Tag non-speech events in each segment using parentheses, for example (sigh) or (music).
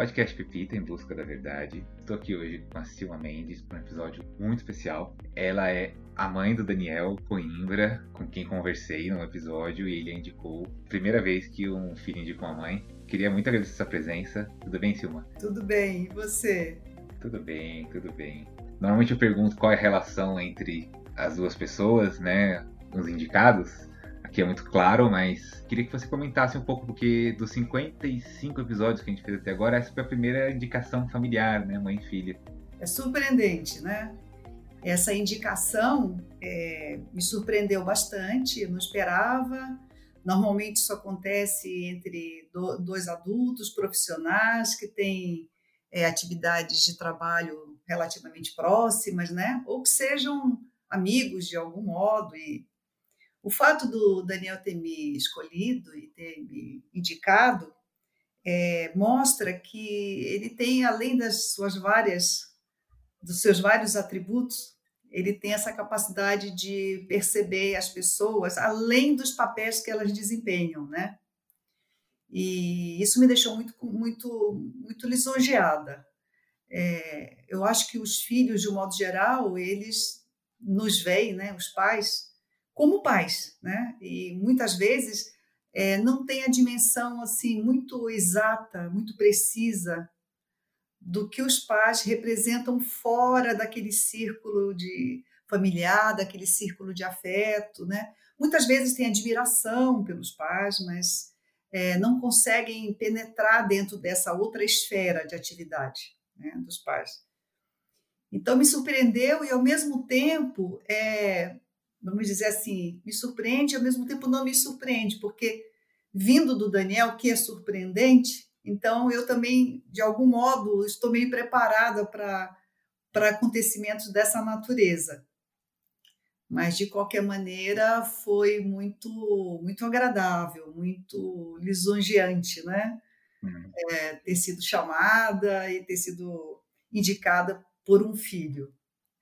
podcast Pepita em Busca da Verdade. Estou aqui hoje com a Silma Mendes para um episódio muito especial. Ela é a mãe do Daniel Coimbra, com quem conversei no episódio e ele indicou. Primeira vez que um filho indicou a mãe. Queria muito agradecer sua presença. Tudo bem, Silma? Tudo bem, e você? Tudo bem, tudo bem. Normalmente eu pergunto qual é a relação entre as duas pessoas, né? Os indicados aqui é muito claro, mas queria que você comentasse um pouco, porque dos 55 episódios que a gente fez até agora, essa foi a primeira indicação familiar, né? Mãe e filha. É surpreendente, né? Essa indicação é, me surpreendeu bastante, não esperava. Normalmente isso acontece entre do, dois adultos profissionais que têm é, atividades de trabalho relativamente próximas, né? Ou que sejam amigos de algum modo e o fato do Daniel ter me escolhido e ter me indicado é, mostra que ele tem, além das suas várias, dos seus vários atributos, ele tem essa capacidade de perceber as pessoas além dos papéis que elas desempenham, né? E isso me deixou muito, muito, muito lisonjeada. É, eu acho que os filhos, de um modo geral, eles nos veem, né? Os pais como pais, né? E muitas vezes é, não tem a dimensão assim muito exata, muito precisa do que os pais representam fora daquele círculo de familiar, daquele círculo de afeto, né? Muitas vezes tem admiração pelos pais, mas é, não conseguem penetrar dentro dessa outra esfera de atividade né, dos pais. Então me surpreendeu e ao mesmo tempo é, vamos dizer assim, me surpreende ao mesmo tempo não me surpreende, porque vindo do Daniel, que é surpreendente, então eu também, de algum modo, estou meio preparada para para acontecimentos dessa natureza. Mas de qualquer maneira foi muito muito agradável, muito lisonjeante, né? Uhum. É, ter sido chamada e ter sido indicada por um filho.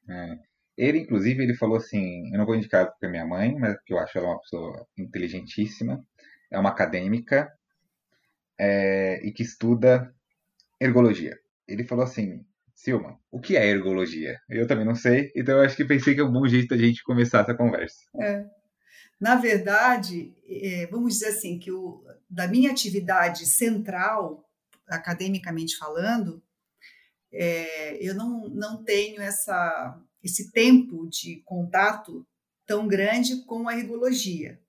É. Ele, inclusive, ele falou assim: eu não vou indicar porque é minha mãe, mas porque eu acho ela uma pessoa inteligentíssima, é uma acadêmica é, e que estuda ergologia. Ele falou assim: Silma, o que é ergologia? Eu também não sei, então eu acho que pensei que é um bom jeito da gente começar essa conversa. É. Na verdade, é, vamos dizer assim, que o, da minha atividade central, academicamente falando, é, eu não, não tenho essa esse tempo de contato tão grande com a ergologia.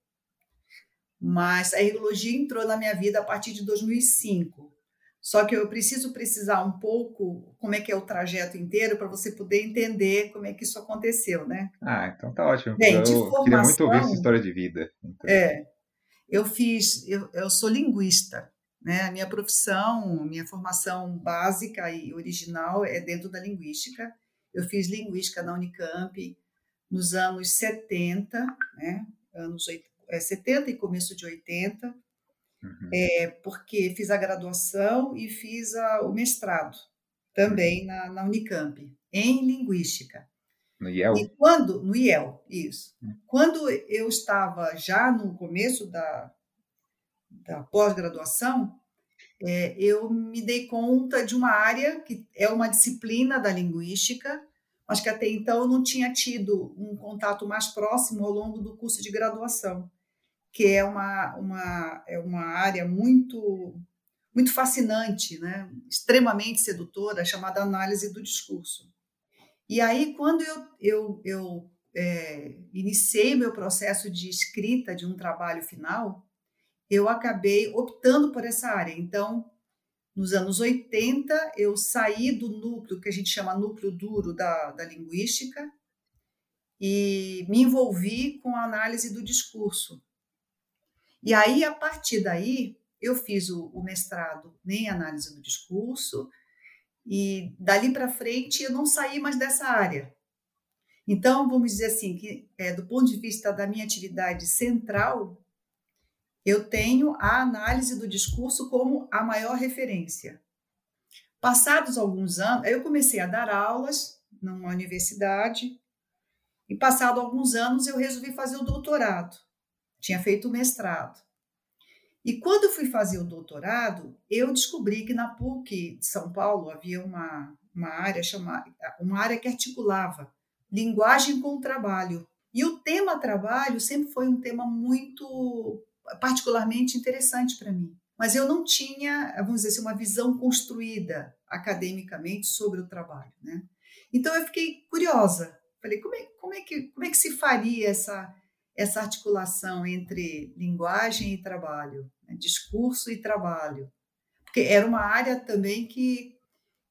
Mas a ergologia entrou na minha vida a partir de 2005. Só que eu preciso precisar um pouco como é que é o trajeto inteiro para você poder entender como é que isso aconteceu, né? Ah, então tá ótimo. Bem, eu formação, queria muito ouvir essa história de vida. Então. É, eu fiz, eu, eu sou linguista, né? A minha profissão, minha formação básica e original é dentro da linguística. Eu fiz linguística na Unicamp nos anos 70, né? anos 70 é, e começo de 80, uhum. é, porque fiz a graduação e fiz a, o mestrado também uhum. na, na, Unicamp, em linguística. No IEL? E quando, no IEL, isso. Uhum. Quando eu estava já no começo da, da pós-graduação, é, eu me dei conta de uma área que é uma disciplina da linguística, mas que até então eu não tinha tido um contato mais próximo ao longo do curso de graduação, que é uma, uma, é uma área muito, muito fascinante, né? extremamente sedutora, chamada análise do discurso. E aí, quando eu, eu, eu é, iniciei meu processo de escrita de um trabalho final, eu acabei optando por essa área. Então, nos anos 80, eu saí do núcleo que a gente chama núcleo duro da, da linguística e me envolvi com a análise do discurso. E aí, a partir daí, eu fiz o, o mestrado em análise do discurso e dali para frente eu não saí mais dessa área. Então, vamos dizer assim, que é, do ponto de vista da minha atividade central, eu tenho a análise do discurso como a maior referência. Passados alguns anos, eu comecei a dar aulas numa universidade e passado alguns anos eu resolvi fazer o doutorado. Tinha feito o mestrado. E quando eu fui fazer o doutorado, eu descobri que na PUC de São Paulo havia uma, uma área chamada uma área que articulava linguagem com trabalho. E o tema trabalho sempre foi um tema muito particularmente interessante para mim. Mas eu não tinha, vamos dizer assim, uma visão construída academicamente sobre o trabalho, né? Então eu fiquei curiosa. Falei, como é, como é, que, como é que se faria essa, essa articulação entre linguagem e trabalho, né? discurso e trabalho? Porque era uma área também que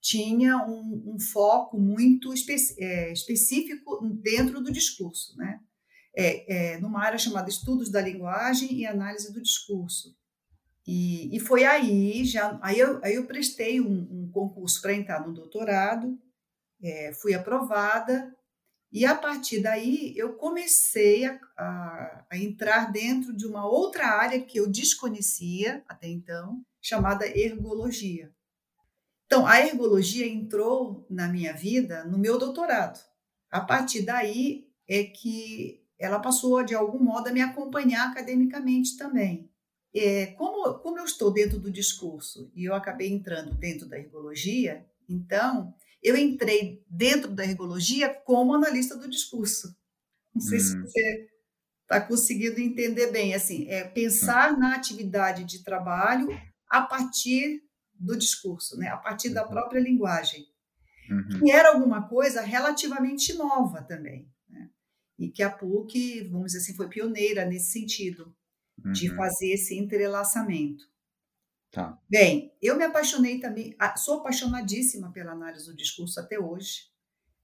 tinha um, um foco muito espe é, específico dentro do discurso, né? É, é, numa área chamada Estudos da Linguagem e Análise do Discurso. E, e foi aí, já, aí, eu, aí eu prestei um, um concurso para entrar no doutorado, é, fui aprovada, e a partir daí eu comecei a, a, a, entrar dentro de uma outra área que eu desconhecia até então, chamada ergologia. Então, a ergologia entrou na minha vida no meu doutorado. A partir daí é que ela passou, de algum modo, a me acompanhar academicamente também. É, como, como eu estou dentro do discurso e eu acabei entrando dentro da ergologia, então eu entrei dentro da ergologia como analista do discurso. Não sei hum. se você está conseguindo entender bem. Assim, é pensar na atividade de trabalho a partir do discurso, né? a partir da uhum. própria linguagem. Uhum. Que era alguma coisa relativamente nova também. E que a PUC, vamos dizer assim, foi pioneira nesse sentido, uhum. de fazer esse entrelaçamento. Tá. Bem, eu me apaixonei também, sou apaixonadíssima pela análise do discurso até hoje.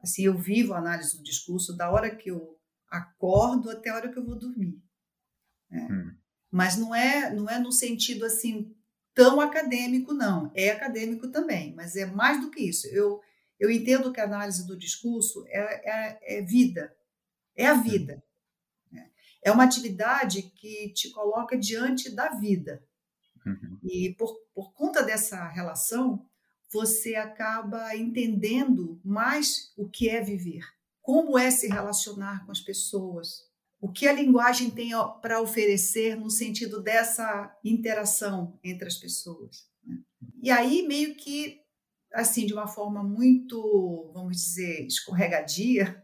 Assim, eu vivo a análise do discurso da hora que eu acordo até a hora que eu vou dormir. Né? Hum. Mas não é, não é no sentido assim tão acadêmico, não. É acadêmico também, mas é mais do que isso. Eu, eu entendo que a análise do discurso é, é, é vida, é a vida. Né? É uma atividade que te coloca diante da vida. Uhum. E por, por conta dessa relação, você acaba entendendo mais o que é viver, como é se relacionar com as pessoas, o que a linguagem tem para oferecer no sentido dessa interação entre as pessoas. Né? E aí, meio que, assim, de uma forma muito, vamos dizer, escorregadia,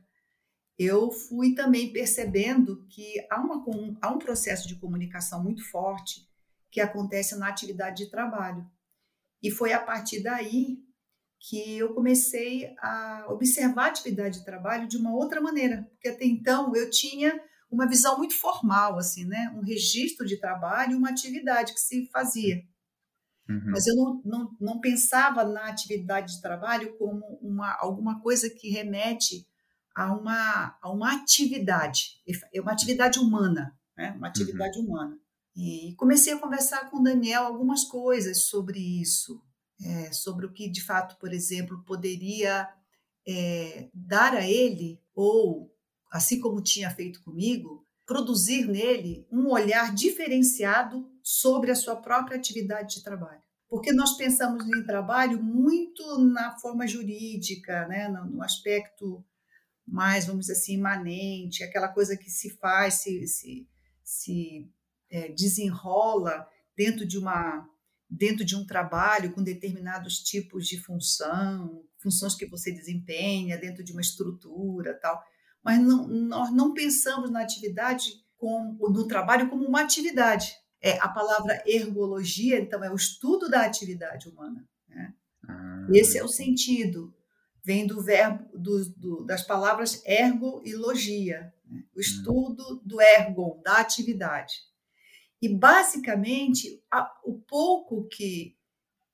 eu fui também percebendo que há, uma, há um processo de comunicação muito forte que acontece na atividade de trabalho. E foi a partir daí que eu comecei a observar a atividade de trabalho de uma outra maneira, porque até então eu tinha uma visão muito formal, assim, né? Um registro de trabalho, uma atividade que se fazia. Uhum. Mas eu não, não, não pensava na atividade de trabalho como uma, alguma coisa que remete a uma, a uma atividade, é uma atividade humana, né? uma atividade uhum. humana. E comecei a conversar com o Daniel algumas coisas sobre isso, é, sobre o que de fato, por exemplo, poderia é, dar a ele ou assim como tinha feito comigo, produzir nele um olhar diferenciado sobre a sua própria atividade de trabalho. Porque nós pensamos em trabalho muito na forma jurídica, né? no aspecto mais, vamos dizer assim, imanente, aquela coisa que se faz, se, se, se é, desenrola dentro de uma dentro de um trabalho com determinados tipos de função, funções que você desempenha dentro de uma estrutura, tal mas não, nós não pensamos na atividade como, no trabalho como uma atividade. É, a palavra ergologia, então, é o estudo da atividade humana. Né? Ah, Esse é o sentido. Vem do verbo do, do, das palavras ergo e logia, né? o hum. estudo do ergon, da atividade. E basicamente a, o pouco que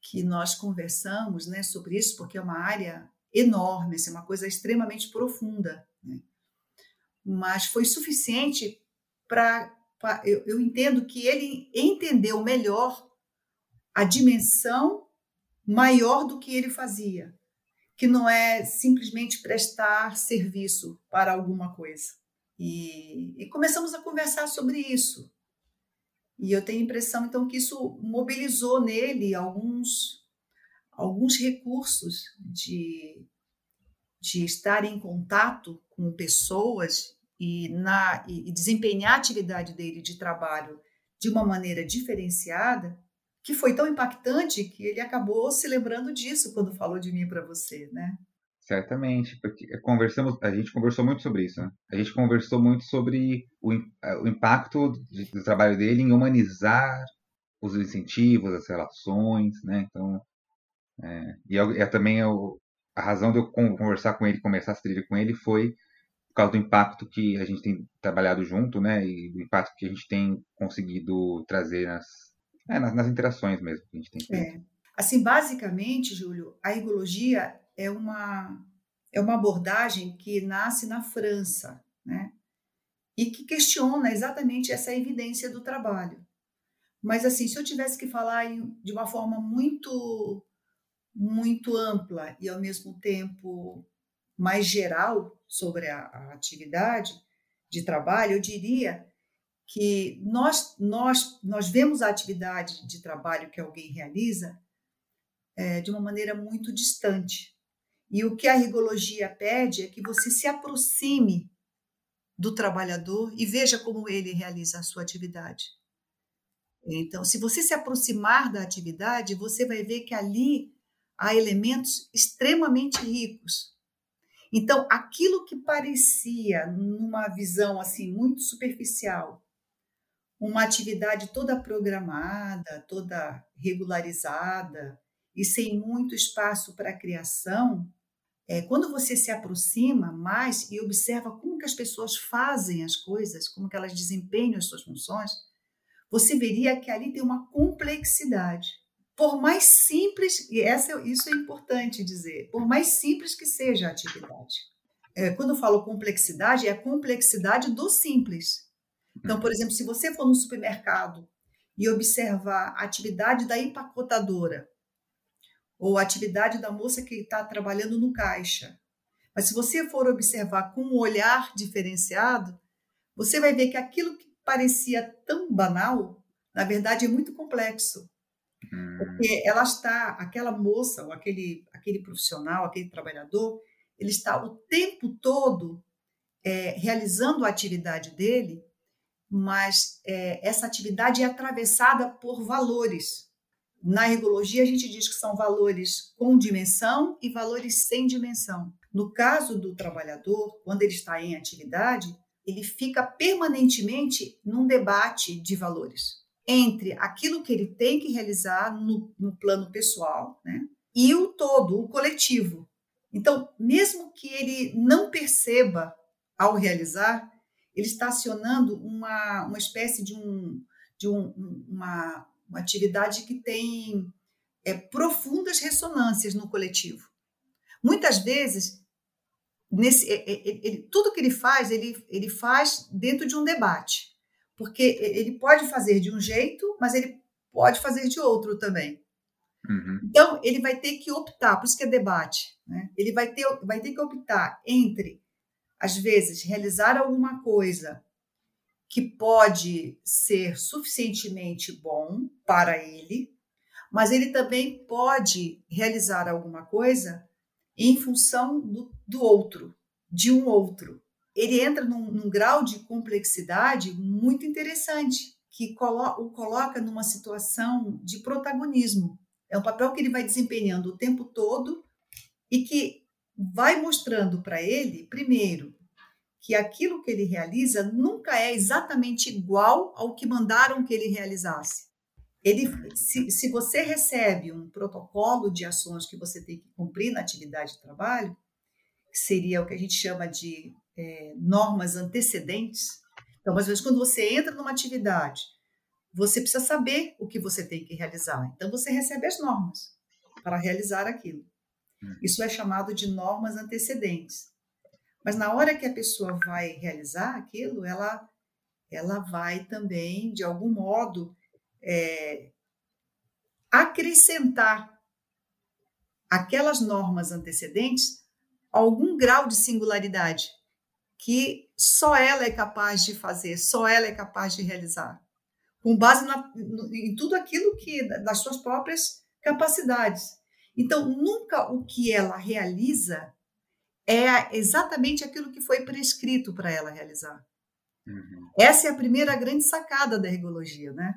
que nós conversamos, né, sobre isso, porque é uma área enorme, assim, uma coisa extremamente profunda. Né? mas foi suficiente para. Eu, eu entendo que ele entendeu melhor a dimensão maior do que ele fazia, que não é simplesmente prestar serviço para alguma coisa. E, e, começamos a conversar sobre isso. E eu tenho a impressão, então, que isso mobilizou nele alguns, alguns recursos de, de estar em contato com pessoas e, na, e desempenhar a atividade dele de trabalho de uma maneira diferenciada, que foi tão impactante que ele acabou se lembrando disso quando falou de mim para você, né? Certamente, porque conversamos, a gente conversou muito sobre isso, né? A gente conversou muito sobre o, o impacto do trabalho dele em humanizar os incentivos, as relações, né? Então, é, e é, também eu, a razão de eu conversar com ele, começar a trilha com ele foi por causa do impacto que a gente tem trabalhado junto, né? E do impacto que a gente tem conseguido trazer nas, é, nas, nas, interações mesmo que a gente tem feito. É. Assim, basicamente, Júlio, a ergologia é uma, é uma abordagem que nasce na França, né? E que questiona exatamente essa evidência do trabalho. Mas, assim, se eu tivesse que falar de uma forma muito, muito ampla e, ao mesmo tempo, mais geral sobre a, a atividade de trabalho, eu diria que nós, nós, nós vemos a atividade de trabalho que alguém realiza é, de uma maneira muito distante. E o que a rigologia pede é que você se aproxime do trabalhador e veja como ele realiza a sua atividade. Então, se você se aproximar da atividade, você vai ver que ali há elementos extremamente ricos. Então, aquilo que parecia numa visão assim muito superficial, uma atividade toda programada, toda regularizada e sem muito espaço para criação, é, quando você se aproxima mais e observa como que as pessoas fazem as coisas, como que elas desempenham as suas funções, você veria que ali tem uma complexidade. Por mais simples, e essa, isso é importante dizer, por mais simples que seja a atividade. É, quando eu falo complexidade, é a complexidade do simples. Então, por exemplo, se você for no supermercado e observar a atividade da empacotadora, ou a atividade da moça que está trabalhando no caixa. Mas se você for observar com um olhar diferenciado, você vai ver que aquilo que parecia tão banal, na verdade é muito complexo. Hum. Porque ela está, aquela moça, ou aquele, aquele profissional, aquele trabalhador, ele está o tempo todo é, realizando a atividade dele, mas é, essa atividade é atravessada por valores. Na ergologia, a gente diz que são valores com dimensão e valores sem dimensão. No caso do trabalhador, quando ele está em atividade, ele fica permanentemente num debate de valores entre aquilo que ele tem que realizar no, no plano pessoal né, e o todo, o coletivo. Então, mesmo que ele não perceba ao realizar, ele está acionando uma, uma espécie de, um, de um, uma, uma atividade que tem é, profundas ressonâncias no coletivo. Muitas vezes, nesse, ele, ele, tudo que ele faz, ele, ele faz dentro de um debate, porque ele pode fazer de um jeito, mas ele pode fazer de outro também. Uhum. Então, ele vai ter que optar, por isso que é debate. Né? Ele vai ter, vai ter que optar entre, às vezes, realizar alguma coisa que pode ser suficientemente bom para ele, mas ele também pode realizar alguma coisa em função do, do outro, de um outro. Ele entra num, num grau de complexidade muito interessante, que colo o coloca numa situação de protagonismo. É um papel que ele vai desempenhando o tempo todo e que vai mostrando para ele, primeiro, que aquilo que ele realiza nunca é exatamente igual ao que mandaram que ele realizasse. Ele, se, se você recebe um protocolo de ações que você tem que cumprir na atividade de trabalho, que seria o que a gente chama de é, normas antecedentes. Então, às vezes, quando você entra numa atividade, você precisa saber o que você tem que realizar. Então, você recebe as normas para realizar aquilo. Hum. Isso é chamado de normas antecedentes. Mas na hora que a pessoa vai realizar aquilo, ela, ela vai também, de algum modo, é, acrescentar aquelas normas antecedentes algum grau de singularidade que só ela é capaz de fazer, só ela é capaz de realizar, com base na, em tudo aquilo que das suas próprias capacidades. Então, nunca o que ela realiza é exatamente aquilo que foi prescrito para ela realizar. Uhum. Essa é a primeira grande sacada da ergologia, né?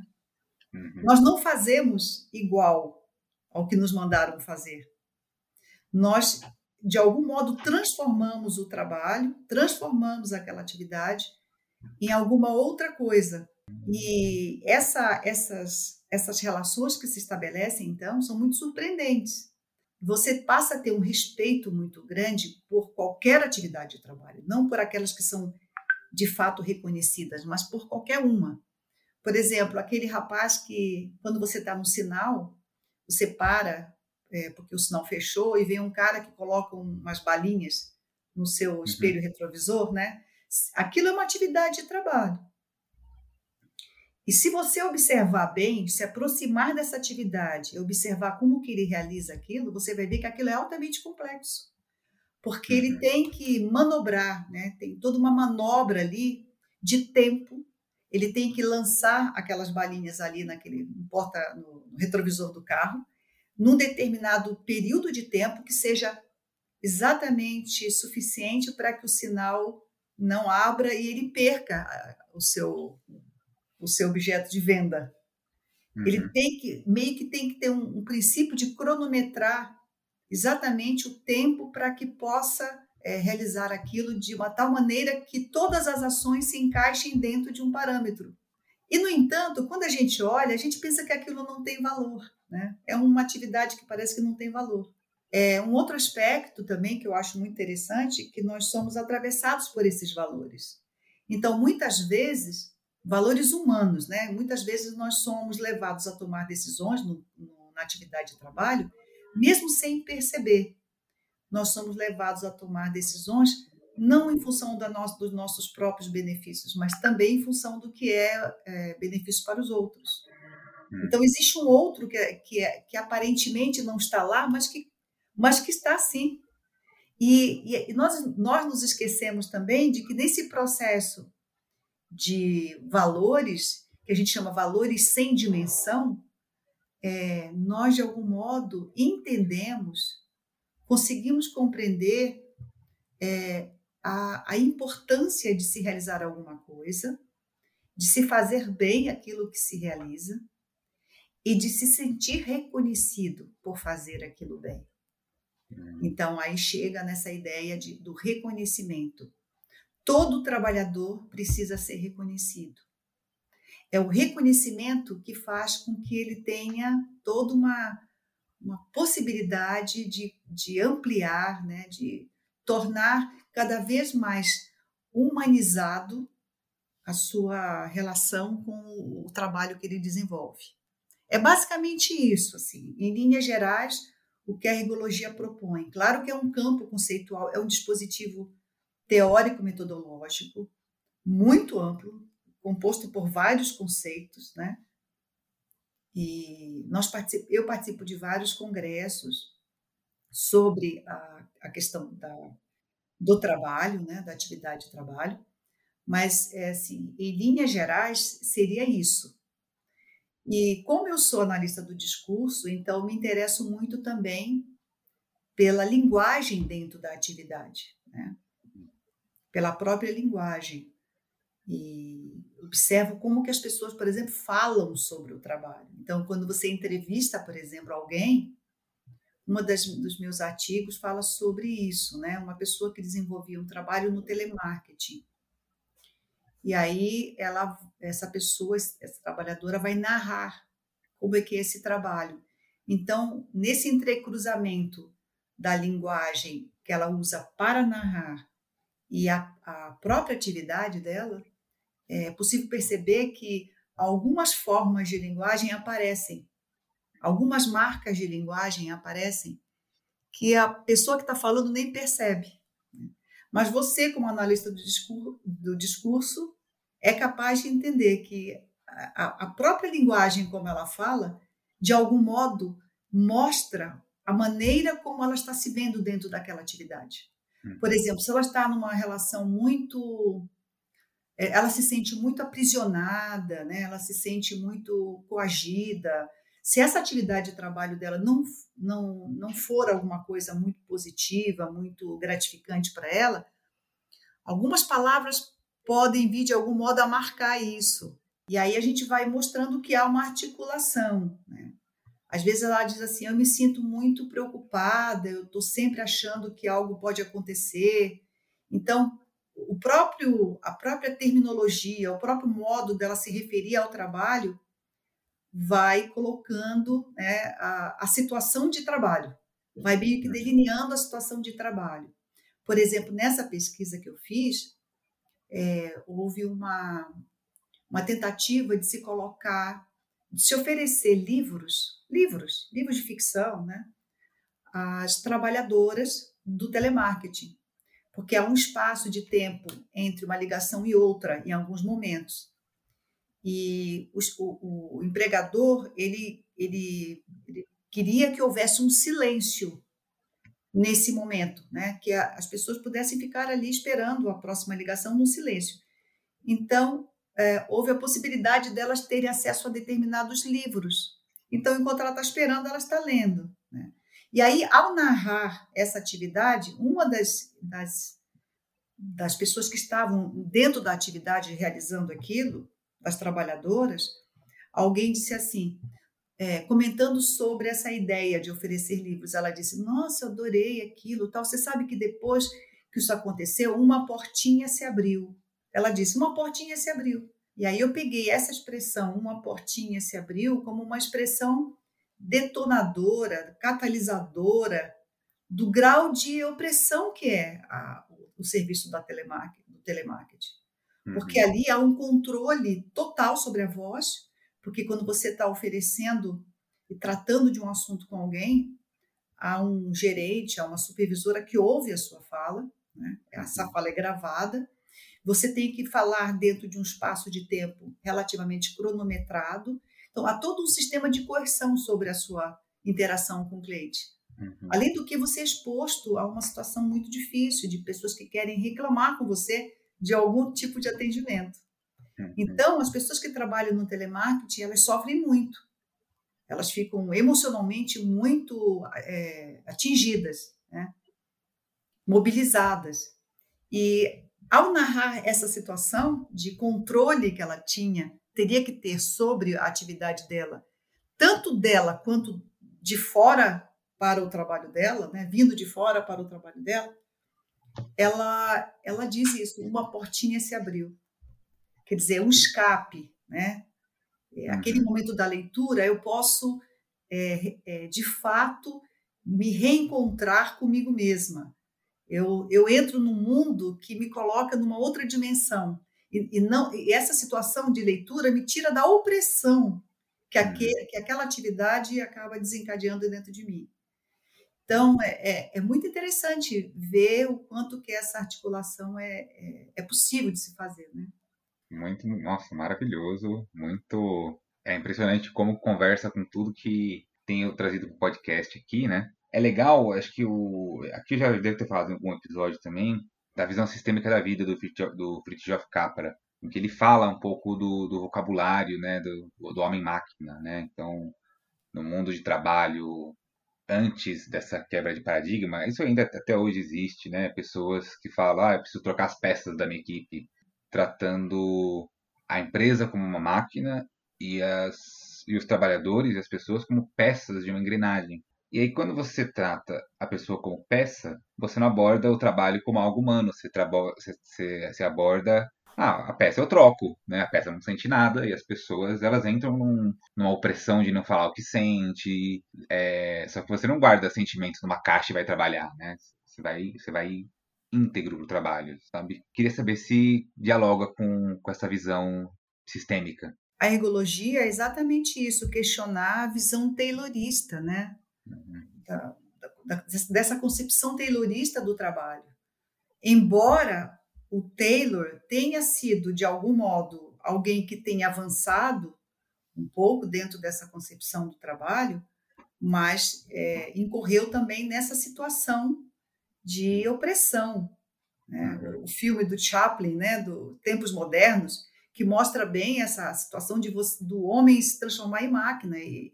Uhum. Nós não fazemos igual ao que nos mandaram fazer. Nós, de algum modo, transformamos o trabalho, transformamos aquela atividade em alguma outra coisa. E essa, essas, essas relações que se estabelecem, então, são muito surpreendentes. Você passa a ter um respeito muito grande por qualquer atividade de trabalho, não por aquelas que são de fato reconhecidas, mas por qualquer uma. Por exemplo, aquele rapaz que, quando você está no sinal, você para, é, porque o sinal fechou, e vem um cara que coloca umas balinhas no seu uhum. espelho uhum. retrovisor, né? Aquilo é uma atividade de trabalho. E se você observar bem, se aproximar dessa atividade, observar como que ele realiza aquilo, você vai ver que aquilo é altamente complexo. Porque ele uhum. tem que manobrar, né? Tem toda uma manobra ali de tempo. Ele tem que lançar aquelas balinhas ali naquele porta no retrovisor do carro num determinado período de tempo que seja exatamente suficiente para que o sinal não abra e ele perca o seu o seu objeto de venda. Uhum. Ele tem que meio que tem que ter um, um princípio de cronometrar exatamente o tempo para que possa é, realizar aquilo de uma tal maneira que todas as ações se encaixem dentro de um parâmetro. E, no entanto, quando a gente olha, a gente pensa que aquilo não tem valor. Né? É uma atividade que parece que não tem valor. É um outro aspecto também que eu acho muito interessante que nós somos atravessados por esses valores. Então, muitas vezes, valores humanos, né? Muitas vezes nós somos levados a tomar decisões no, no, na atividade de trabalho, mesmo sem perceber. Nós somos levados a tomar decisões não em função da dos nossos próprios benefícios, mas também em função do que é, é benefício para os outros. Hum. Então, existe um outro que, é, que, é, que aparentemente não está lá, mas que mas que está sim. E, e, nós, nós nos esquecemos também de que nesse processo de valores, que a gente chama valores sem dimensão, é, nós de algum modo entendemos, conseguimos compreender é, a, a importância de se realizar alguma coisa, de se fazer bem aquilo que se realiza e de se sentir reconhecido por fazer aquilo bem. Uhum. Então, aí chega nessa ideia de, do reconhecimento. Todo trabalhador precisa ser reconhecido. É o reconhecimento que faz com que ele tenha toda uma, uma possibilidade de, de ampliar, né, de tornar cada vez mais humanizado a sua relação com o trabalho que ele desenvolve. É basicamente isso, assim, em linhas gerais, o que a rigologia propõe. Claro que é um campo conceitual, é um dispositivo teórico-metodológico muito amplo, composto por vários conceitos, né? E nós particip, eu participo de vários congressos sobre a, a questão da, do trabalho, né, da atividade de trabalho, mas é assim, em linhas gerais seria isso. E como eu sou analista do discurso, então me interesso muito também pela linguagem dentro da atividade, né? Pela própria linguagem. E observo como que as pessoas, por exemplo, falam sobre o trabalho. Então, quando você entrevista, por exemplo, alguém, uma das, dos meus artigos fala sobre isso, né? Uma pessoa que desenvolvia um trabalho no telemarketing. E aí ela, essa pessoa, essa trabalhadora vai narrar como é que é esse trabalho. Então, nesse entrecruzamento da linguagem que ela usa para narrar e a, a própria atividade dela, é possível perceber que algumas formas de linguagem aparecem, algumas marcas de linguagem aparecem que a pessoa que está falando nem percebe. Mas você, como analista do discurso, do discurso é capaz de entender que a, a própria linguagem, como ela fala, de algum modo mostra a maneira como ela está se vendo dentro daquela atividade. Hum. Por exemplo, se ela está numa relação muito. É, ela se sente muito aprisionada, né? ela se sente muito coagida. Se essa atividade de trabalho dela não, não, não for alguma coisa muito positiva, muito gratificante para ela, algumas palavras podem vir de algum modo a marcar isso. E aí a gente vai mostrando que há uma articulação. Né? Às vezes ela diz assim: Eu me sinto muito preocupada, eu estou sempre achando que algo pode acontecer. Então, o próprio, a própria terminologia, o próprio modo dela se referir ao trabalho vai colocando né, a, a situação de trabalho, vai meio que delineando a situação de trabalho. Por exemplo, nessa pesquisa que eu fiz, é, houve uma, uma tentativa de se colocar, se oferecer livros, livros, livros de ficção, né, às trabalhadoras do telemarketing, porque há um espaço de tempo entre uma ligação e outra em alguns momentos. E o, o, empregador ele, ele, ele queria que houvesse um silêncio nesse momento, né? Que a, as pessoas pudessem ficar ali esperando a próxima ligação no silêncio. Então, é, houve a possibilidade delas terem acesso a determinados livros. Então, enquanto ela está esperando, ela está lendo. Né? E aí, ao narrar essa atividade, uma das, das, das pessoas que estavam dentro da atividade realizando aquilo, das trabalhadoras, alguém disse assim, é, comentando sobre essa ideia de oferecer livros, ela disse: Nossa, eu adorei aquilo, tal. Você sabe que depois que isso aconteceu, uma portinha se abriu. Ela disse: uma portinha se abriu. E aí eu peguei essa expressão, uma portinha se abriu, como uma expressão detonadora, catalisadora do grau de opressão que é a, o serviço da telemarketing, do telemarketing. Uhum. Porque ali há um controle total sobre a voz, porque quando você está oferecendo e tratando de um assunto com alguém, há um gerente, há uma supervisora que ouve a sua fala, né? essa uhum. fala é gravada, você tem que falar dentro de um espaço de tempo relativamente cronometrado. Então, há todo um sistema de coerção sobre a sua interação com o cliente. Uhum. Além do que, você é exposto a uma situação muito difícil de pessoas que querem reclamar com você de algum tipo de atendimento. Uhum. Então, as pessoas que trabalham no telemarketing, elas sofrem muito. Elas ficam emocionalmente muito é, atingidas, né? mobilizadas. E ao narrar essa situação de controle que ela tinha, teria que ter sobre a atividade dela, tanto dela quanto de fora para o trabalho dela, né, vindo de fora para o trabalho dela, ela, ela diz isso: uma portinha se abriu. Quer dizer, um escape, né? É, aquele uhum. momento da leitura, eu posso, é, é, de fato, me reencontrar comigo mesma. Eu, eu entro num mundo que me coloca numa outra dimensão. E, e não e essa situação de leitura me tira da opressão que, uhum. aquele, que aquela atividade acaba desencadeando dentro de mim. Então, é, é, é, muito interessante ver o quanto que essa articulação é, é, é, possível de se fazer, né? Muito, nossa, maravilhoso, muito... É impressionante como conversa com tudo que tenho trazido para o podcast aqui, né? É legal, acho que o. Aqui eu já devo ter falado em algum episódio também, da visão sistêmica da vida do, Fritjof Capra, em que ele fala um pouco do, do vocabulário né, do, do homem-máquina. Né? Então, no mundo de trabalho, antes dessa quebra de paradigma, isso ainda até hoje existe, né? Pessoas que falam, ah, eu preciso trocar as peças da minha equipe, tratando a empresa como uma máquina e, as, e os trabalhadores e as pessoas como peças de uma engrenagem. E aí, quando você trata a pessoa como peça, você não aborda o trabalho como algo humano. Você, você, você, você aborda. Ah, a peça eu troco, né? A peça não sente nada e as pessoas elas entram num, numa opressão de não falar o que sente. É, só que você não guarda sentimentos numa caixa e vai trabalhar, né? Você vai, você vai íntegro pro trabalho, sabe? Queria saber se dialoga com, com essa visão sistêmica. A ergologia é exatamente isso, questionar a visão taylorista, né? Da, da, dessa concepção taylorista do trabalho. Embora o Taylor tenha sido, de algum modo, alguém que tenha avançado um pouco dentro dessa concepção do trabalho, mas é, incorreu também nessa situação de opressão. Né? O filme do Chaplin, né, do Tempos Modernos, que mostra bem essa situação de você, do homem se transformar em máquina e,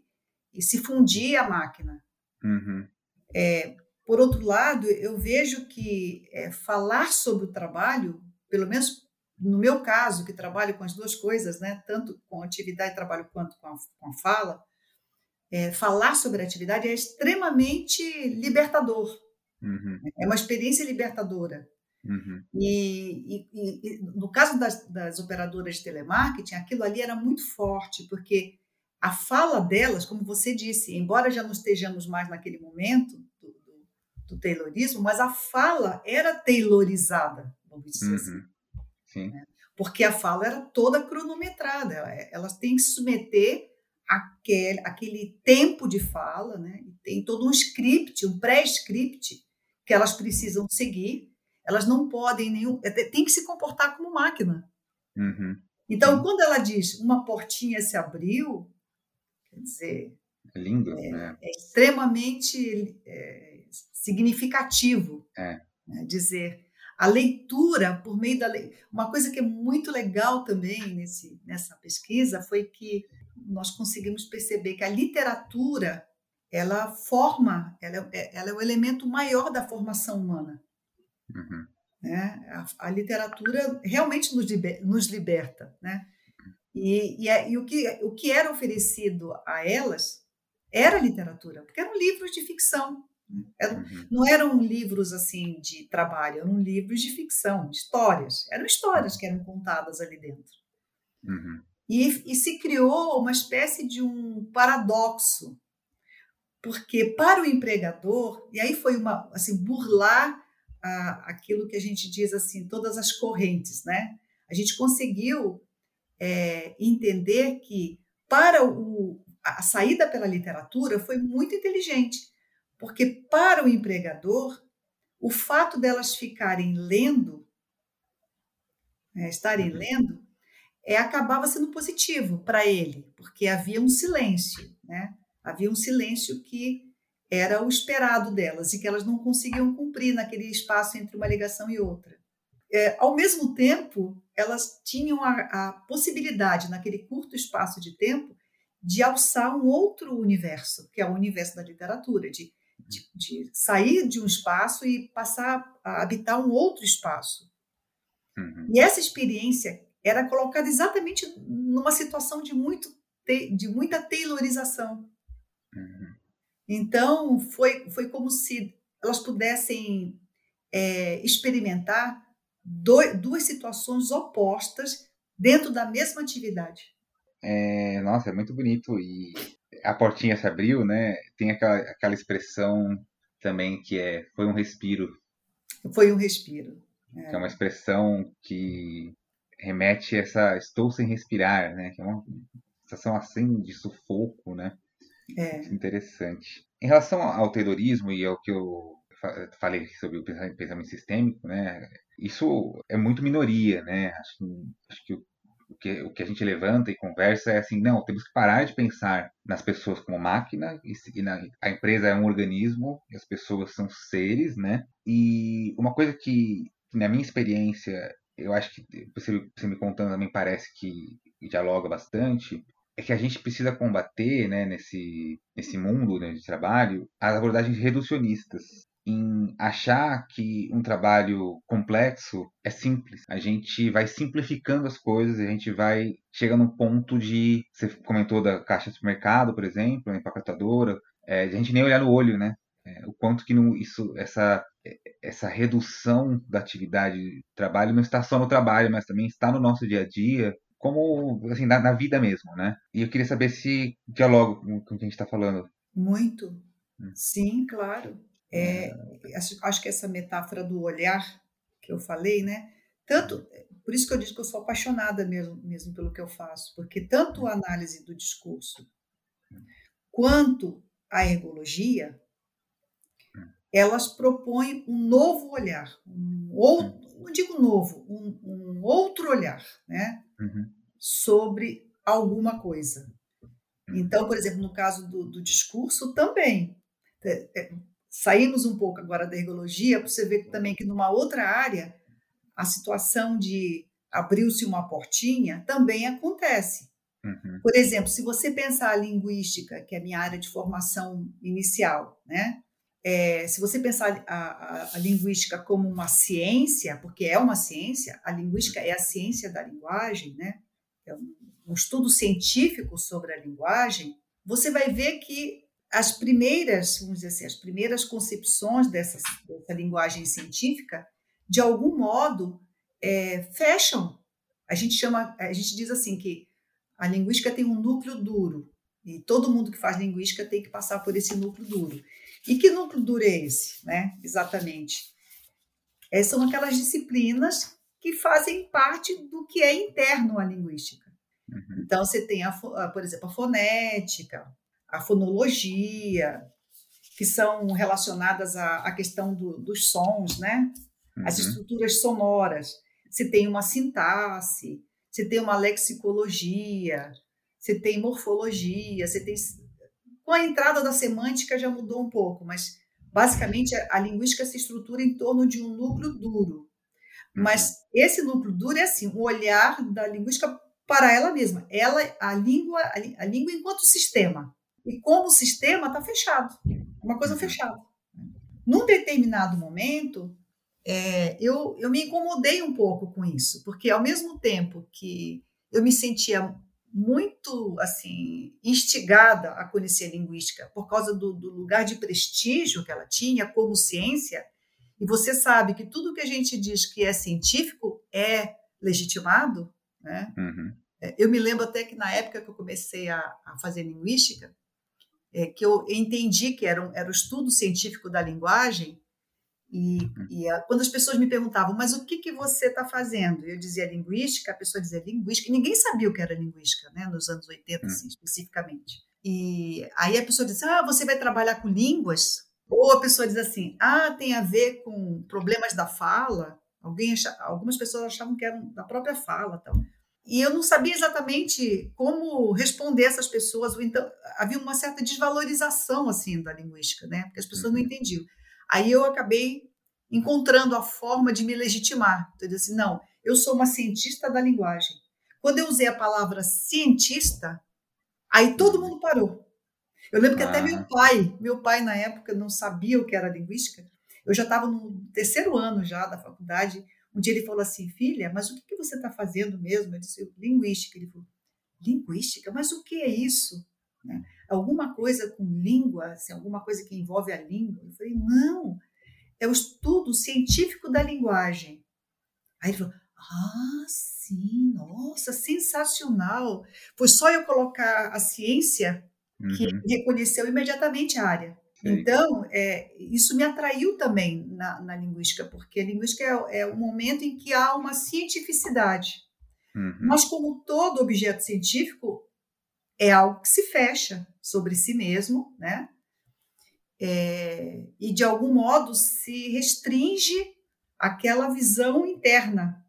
e se fundir à máquina. Uhum. É, por outro lado, eu vejo que é, falar sobre o trabalho, pelo menos no meu caso, que trabalho com as duas coisas, né, tanto com atividade de trabalho quanto com a, com a fala, é, falar sobre atividade é extremamente libertador. Uhum. É uma experiência libertadora. Uhum. E, e, e, no caso das, das, operadoras de telemarketing, aquilo ali era muito forte, porque a fala delas, como você disse, embora já não estejamos mais naquele momento do, do, do Taylorismo, mas a fala era taylorizada, vamos dizer assim. uhum. assim. Sim. Né? Porque a fala era toda cronometrada, elas têm que se submeter aquele, aquele tempo de fala, né? tem todo um script, um pré-script que elas precisam seguir. Elas não podem nenhum, é, tem que se comportar como máquina. Uhum. Então, quando ela diz uma portinha se abriu, quer dizer, é lindo, é, né? é extremamente é, significativo é. Né? dizer a leitura por meio da lei. Uma coisa que é muito legal também nesse, nessa pesquisa foi que nós conseguimos perceber que a literatura ela forma, ela é, ela é o elemento maior da formação humana. Uhum. Né? A, a, literatura realmente nos, liber, nos liberta. Né? E, e, é, e, o, que, o que era oferecido a elas era literatura, porque eram livros de ficção. Né? Eram, uhum. Não eram livros assim de trabalho, eram livros de ficção, histórias. Eram histórias que eram contadas ali dentro. Uhum. E, e se criou uma espécie de um paradoxo, porque para o empregador, e aí foi uma assim burlar a, aquilo que a gente diz assim, todas as correntes, né? A gente conseguiu é, entender que para o, a saída pela literatura foi muito inteligente, porque para o empregador, o fato delas ficarem lendo, né, estarem uhum. lendo, é, acabava sendo positivo para ele, porque havia um silêncio, né? Havia um silêncio que era o esperado delas e que elas não conseguiam cumprir naquele espaço entre uma ligação e outra. É, ao mesmo tempo, elas tinham a, a, possibilidade, naquele curto espaço de tempo, de alçar um outro universo, que é o universo da literatura, de, de, de sair de um espaço e passar a habitar um outro espaço. Uhum. E essa experiência era colocada exatamente numa situação de, muito, de muita tailorização. Uhum. Então, foi, foi como se elas pudessem é, experimentar dois, duas situações opostas dentro da mesma atividade. É, nossa, é muito bonito. E a portinha se abriu, né? Tem aquela, aquela expressão também que é foi um respiro. Foi um respiro. É, é uma expressão que remete a essa estou sem respirar, né? Que é uma sensação assim de sufoco, né? É. Interessante. Em relação ao terrorismo e ao que eu falei sobre o pensamento sistêmico, né? Isso é muito minoria, né? Acho, acho que o que, o que a gente levanta e conversa é assim, não, temos que parar de pensar nas pessoas como máquina, e, e na, a empresa é um organismo, e as pessoas são seres, né? E uma coisa que, na minha experiência, eu acho que você, você me contando também parece que dialoga bastante, é que a gente precisa combater, né, nesse, nesse mundo né, de trabalho, as abordagens reducionistas em achar que um trabalho complexo é simples. A gente vai simplificando as coisas, a gente vai chegando a um ponto de. Você comentou da caixa de supermercado, por exemplo, a empacotadora, é, a gente nem olhar no olho, né? É, o quanto que não, isso, essa, essa redução da atividade de trabalho não está só no trabalho, mas também está no nosso dia a dia, como assim, na, na vida mesmo, né? E eu queria saber se dialoga com, com o que a gente está falando. Muito. Hum. Sim, claro. É, acho, acho, que essa metáfora do olhar que eu falei, né? Tanto, por isso que eu digo que eu sou apaixonada mesmo, mesmo pelo que eu faço, porque tanto a análise do discurso quanto a ergologia, elas propõem um novo olhar, um outro, não digo novo, um, um outro olhar, né? Uhum. Sobre alguma coisa. Então, por exemplo, no caso do, do discurso, também. Saímos um pouco agora da ergologia, para você ver também que numa outra área, a situação de abriu-se uma portinha também acontece. Uhum. Por exemplo, se você pensar a linguística, que é a minha área de formação inicial, né? é, se você pensar a, a, a, linguística como uma ciência, porque é uma ciência, a linguística é a ciência da linguagem, né? É um, um estudo científico sobre a linguagem. Você vai ver que as primeiras, vamos dizer assim, as primeiras concepções dessa, dessa linguagem científica, de algum modo, é, fecham. A gente chama, a gente diz assim que a linguística tem um núcleo duro e todo mundo que faz linguística tem que passar por esse núcleo duro. E que núcleo duro é esse, né? Exatamente. É, são aquelas disciplinas que fazem parte do que é interno à linguística. Uhum. Então, você tem, a, por exemplo, a fonética, a fonologia, que são relacionadas à, à questão do, dos sons, né? As uhum. estruturas sonoras. Você tem uma sintaxe, você tem uma lexicologia, você tem morfologia, você tem. Com a entrada da semântica já mudou um pouco, mas basicamente a, a linguística se estrutura em torno de um núcleo duro. Mas uhum. esse núcleo duro é assim, o olhar da linguística para ela mesma. Ela, a língua, a língua enquanto sistema. E como sistema está fechado, uma coisa uhum. fechada. Num determinado momento, é, eu, eu me incomodei um pouco com isso, porque ao mesmo tempo que eu me sentia muito assim instigada a conhecer a linguística por causa do, do, lugar de prestígio que ela tinha como ciência e você sabe que tudo que a gente diz que é científico é legitimado né uhum. É, eu me lembro até que na época que eu comecei a, a fazer linguística é, que eu entendi que era, um, era o estudo científico da linguagem, e, uhum. e a, quando as pessoas me perguntavam, mas o que, que você está fazendo? Eu dizia linguística, a pessoa dizia linguística, ninguém sabia o que era linguística, né, nos anos 80, uhum. assim, especificamente. E aí a pessoa diz, ah, você vai trabalhar com línguas? Ou a pessoa diz assim, ah, tem a ver com problemas da fala? Alguém algumas pessoas achavam que eram da própria fala, tal. E eu não sabia exatamente como responder essas pessoas, ou então havia uma certa desvalorização assim da linguística, né? Porque as pessoas não uhum. entendiam. Aí eu acabei encontrando a forma de me legitimar. Então, eu disse assim, não, eu sou uma cientista da linguagem. Quando eu usei a palavra cientista, aí todo mundo parou. Eu lembro que ah. até meu pai, meu pai na época não sabia o que era linguística. Eu já estava no terceiro ano já da faculdade um dia ele falou assim, filha, mas o que você está fazendo mesmo? Eu disse, linguística. Ele falou, linguística? Mas o que é isso? Né? Alguma coisa com língua, assim, alguma coisa que envolve a língua? Eu falei, não, é o estudo científico da linguagem. Aí ele falou, ah, sim, nossa, sensacional. Foi só eu colocar a ciência que uhum. reconheceu imediatamente a área. Então, é, isso me atraiu também na, na linguística, porque a linguística é, é, o momento em que há uma cientificidade. Uhum. Mas, como todo objeto científico, é algo que se fecha sobre si mesmo, né? É, e, de algum modo, se restringe aquela visão interna.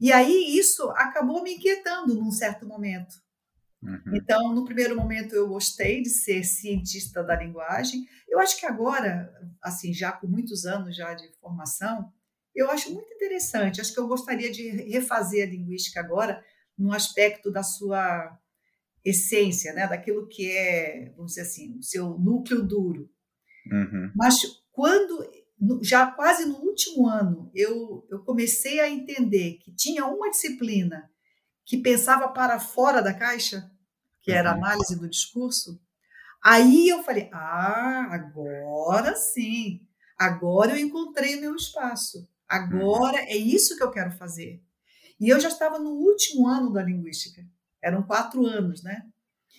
E aí isso acabou me inquietando num certo momento. Uhum. Então, no primeiro momento, eu gostei de ser cientista da linguagem. Eu acho que agora, assim, já com muitos anos já de formação, eu acho muito interessante. Acho que eu gostaria de refazer a linguística agora no aspecto da sua essência, né? daquilo que é, vamos dizer assim, o seu núcleo duro. Uhum. Mas quando, já quase no último ano, eu, eu comecei a entender que tinha uma disciplina que pensava para fora da caixa, que era uhum. análise do discurso, aí eu falei: ah, agora sim, agora eu encontrei o meu espaço, agora é isso que eu quero fazer. E eu já estava no último ano da linguística, eram quatro anos, né?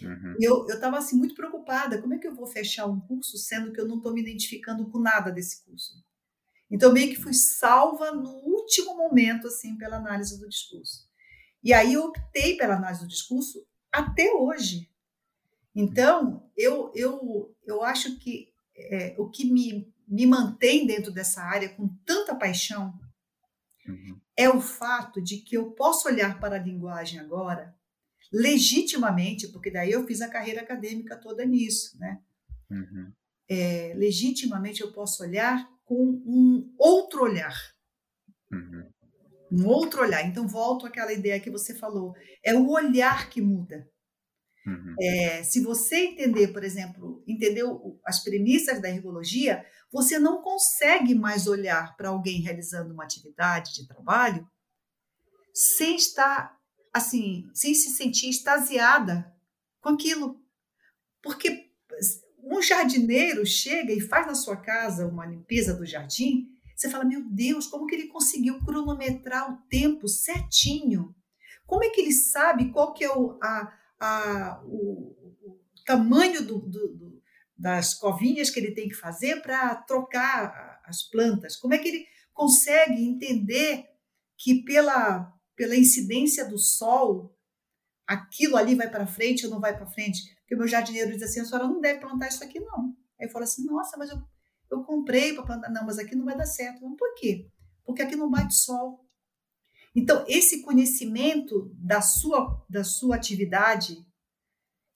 Uhum. E eu estava assim, muito preocupada: como é que eu vou fechar um curso sendo que eu não estou me identificando com nada desse curso? Então, meio que fui salva no último momento, assim, pela análise do discurso. E aí eu optei pela análise do discurso até hoje. Então, eu, eu, eu acho que é, o que me, me mantém dentro dessa área com tanta paixão uhum. é o fato de que eu posso olhar para a linguagem agora legitimamente, porque daí eu fiz a carreira acadêmica toda nisso, né? Uhum. É, legitimamente eu posso olhar com um outro olhar. Uhum um outro olhar. Então, volto àquela ideia que você falou: é o olhar que muda. Uhum. É, se você entender, por exemplo, entendeu as premissas da ergologia, você não consegue mais olhar para alguém realizando uma atividade de trabalho sem estar assim, sem se sentir extasiada com aquilo. Porque um jardineiro chega e faz na sua casa uma limpeza do jardim, você fala: "Meu Deus, como que ele conseguiu cronometrar o tempo certinho? Como é que ele sabe qual que é o, a, a, o, o tamanho do, do, do, das covinhas que ele tem que fazer para trocar as plantas? Como é que ele consegue entender que pela, pela incidência do sol aquilo ali vai para frente ou não vai para frente? Porque o meu jardineiro diz assim: a senhora não deve plantar isso aqui, não. Aí eu falo assim: nossa, mas eu, eu comprei para plantar. Não, mas aqui não vai dar certo. Mas por quê? Porque aqui não bate sol. Então, esse conhecimento da sua, da sua atividade,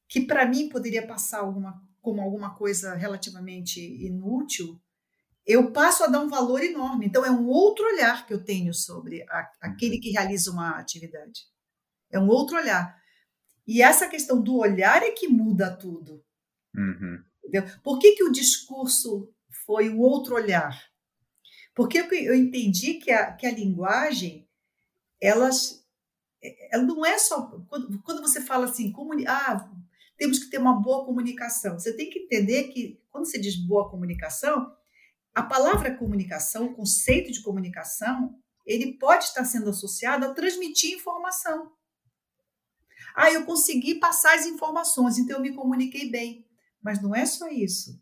que para mim poderia passar alguma, como alguma coisa relativamente inútil, eu passo a dar um valor enorme. Então, é um outro olhar que eu tenho sobre a, aquele que realiza uma atividade. É um outro olhar. E essa questão do olhar é que muda tudo. Uhum. Por que, que o discurso foi o outro olhar? Porque eu entendi que a, que a linguagem elas ela não é só quando, quando você fala assim, comuni, ah, temos que ter uma boa comunicação. Você tem que entender que quando você diz boa comunicação, a palavra comunicação, o conceito de comunicação, ele pode estar sendo associado a transmitir informação. Ah, eu consegui passar as informações, então eu me comuniquei bem. Mas não é só isso.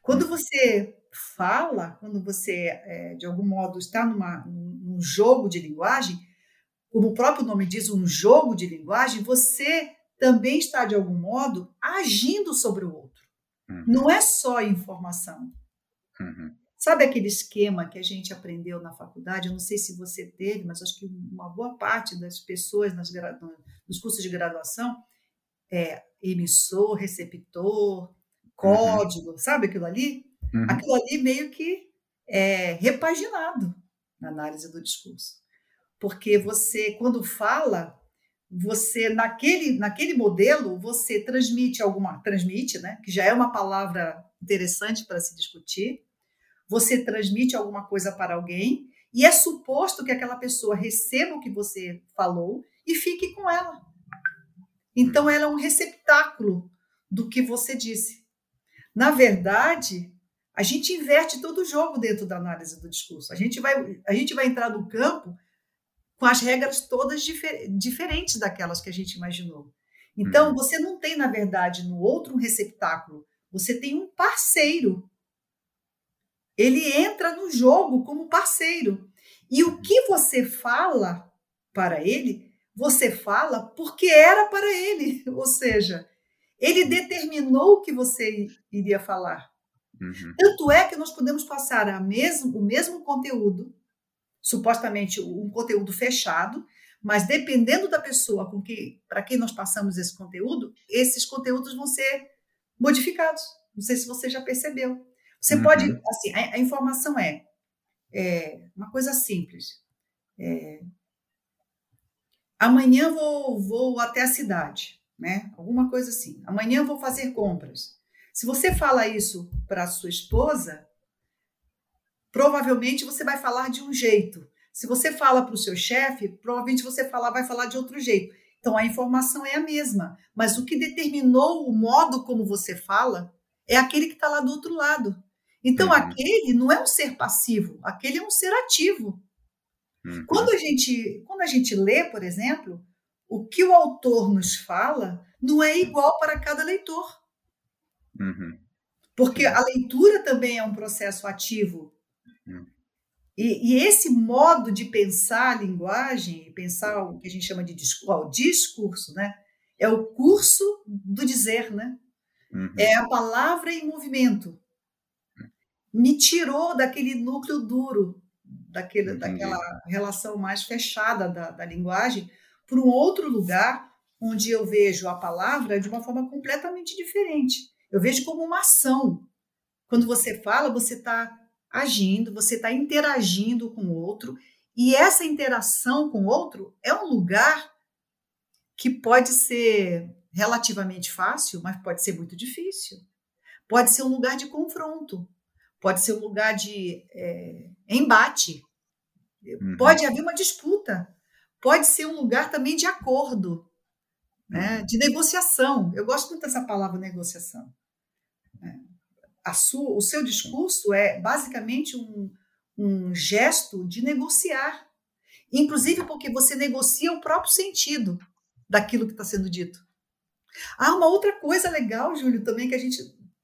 Quando você fala, quando você, é, de algum modo, está numa, num jogo de linguagem, como o próprio nome diz, um jogo de linguagem, você também está, de algum modo, agindo sobre o outro. Uhum. Não é só informação. Uhum. Sabe aquele esquema que a gente aprendeu na faculdade? Eu não sei se você teve, mas acho que uma boa parte das pessoas nas, nos cursos de graduação é emissor, receptor, uhum. código, uhum. sabe aquilo ali? Uhum. Aquilo ali meio que é repaginado na análise do discurso. Porque você, quando fala, você naquele, naquele modelo, você transmite alguma, transmite, né, que já é uma palavra interessante para se discutir, você transmite alguma coisa para alguém e é suposto que aquela pessoa receba o que você falou e fique com ela. Então ela é um receptáculo do que você disse. Na verdade, a gente inverte todo o jogo dentro da análise do discurso. A gente vai, a gente vai entrar no campo com as regras todas difer diferentes daquelas que a gente imaginou. Então, uhum. você não tem, na verdade, no outro um receptáculo, você tem um parceiro. Ele entra no jogo como parceiro. E o que você fala para ele, você fala porque era para ele. (laughs) Ou seja, ele determinou o que você iria falar. Uhum. Tanto é que nós podemos passar mesmo, o mesmo conteúdo, supostamente um conteúdo fechado, mas dependendo da pessoa com que para quem nós passamos esse conteúdo, esses conteúdos vão ser modificados. Não sei se você já percebeu. Você uhum. pode, assim, a, a informação é, é, uma coisa simples. É, amanhã vou, vou até a cidade, né? Alguma coisa assim. Amanhã vou fazer compras. Se você fala isso para sua esposa, provavelmente você vai falar de um jeito. Se você fala para o seu chefe, provavelmente você vai falar de outro jeito. Então a informação é a mesma, mas o que determinou o modo como você fala é aquele que está lá do outro lado. Então uhum. aquele não é um ser passivo, aquele é um ser ativo. Uhum. Quando a gente quando a gente lê, por exemplo, o que o autor nos fala não é igual para cada leitor. Uhum. Porque a leitura também é um processo ativo. Uhum. E, e, esse modo de pensar a linguagem, pensar o que a gente chama de discurso, discurso né? é o curso do dizer, né? Uhum. é a palavra em movimento. Me tirou daquele núcleo duro, daquele, daquela relação mais fechada da, da linguagem, para um outro lugar onde eu vejo a palavra de uma forma completamente diferente. Eu vejo como uma ação. Quando você fala, você está agindo, você está interagindo com o outro, e essa interação com o outro é um lugar que pode ser relativamente fácil, mas pode ser muito difícil. Pode ser um lugar de confronto, pode ser um lugar de é, embate, uhum. pode haver uma disputa, pode ser um lugar também de acordo, né, uhum. de negociação. Eu gosto muito dessa palavra negociação. Né. A sua, o seu discurso é basicamente um, um gesto de negociar, inclusive porque você negocia o próprio sentido daquilo que está sendo dito. Ah, uma outra coisa legal, Júlio, também que a gente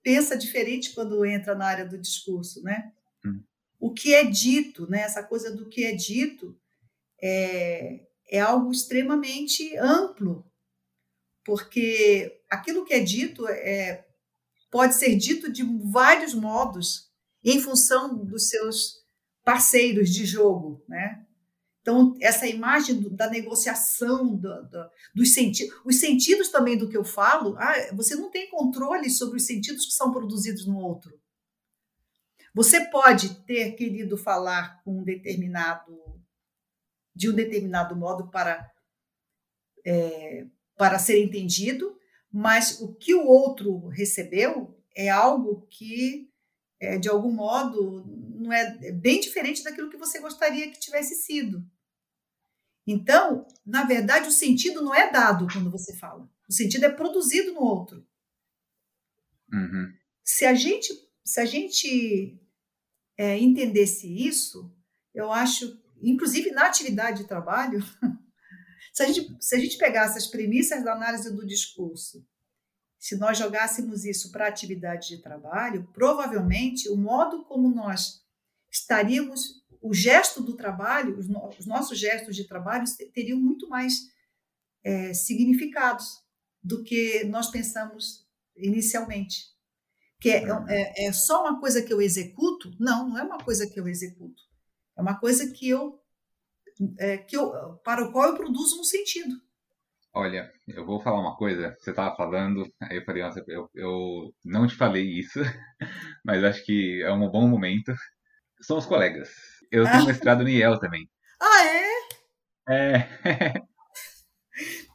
pensa diferente quando entra na área do discurso, né? Hum. O que é dito, né? Essa coisa do que é dito é, é algo extremamente amplo, porque aquilo que é dito é, pode ser dito de vários modos em função dos seus parceiros de jogo, né? Então, essa imagem do, da negociação, do, do, dos sentidos, os sentidos também do que eu falo, ah, você não tem controle sobre os sentidos que são produzidos no outro. Você pode ter querido falar com um determinado, de um determinado modo para, é, para ser entendido, mas o que o outro recebeu é algo que, é, de algum modo, não é, é bem diferente daquilo que você gostaria que tivesse sido. Então, na verdade, o sentido não é dado quando você fala. O sentido é produzido no outro. Uhum. Se a gente, se a gente é, entendesse isso, eu acho, inclusive na atividade de trabalho, (laughs) se a, gente, se a gente pegasse as premissas da análise do discurso, se nós jogássemos isso para a atividade de trabalho, provavelmente o modo como nós estaríamos o gesto do trabalho, os, no, os nossos gestos de trabalho teriam muito mais é, significados do que nós pensamos inicialmente. Que é, é, é, só uma coisa que eu executo? Não, não é uma coisa que eu executo. É uma coisa que eu, é, que eu para o qual eu produzo um sentido. Olha, eu vou falar uma coisa. Você estava falando, aí eu falei, nossa, eu, eu não te falei isso, (laughs) mas acho que é um bom momento. Somos colegas. Eu tenho ah. mestrado no IEL também. Ah, é? É.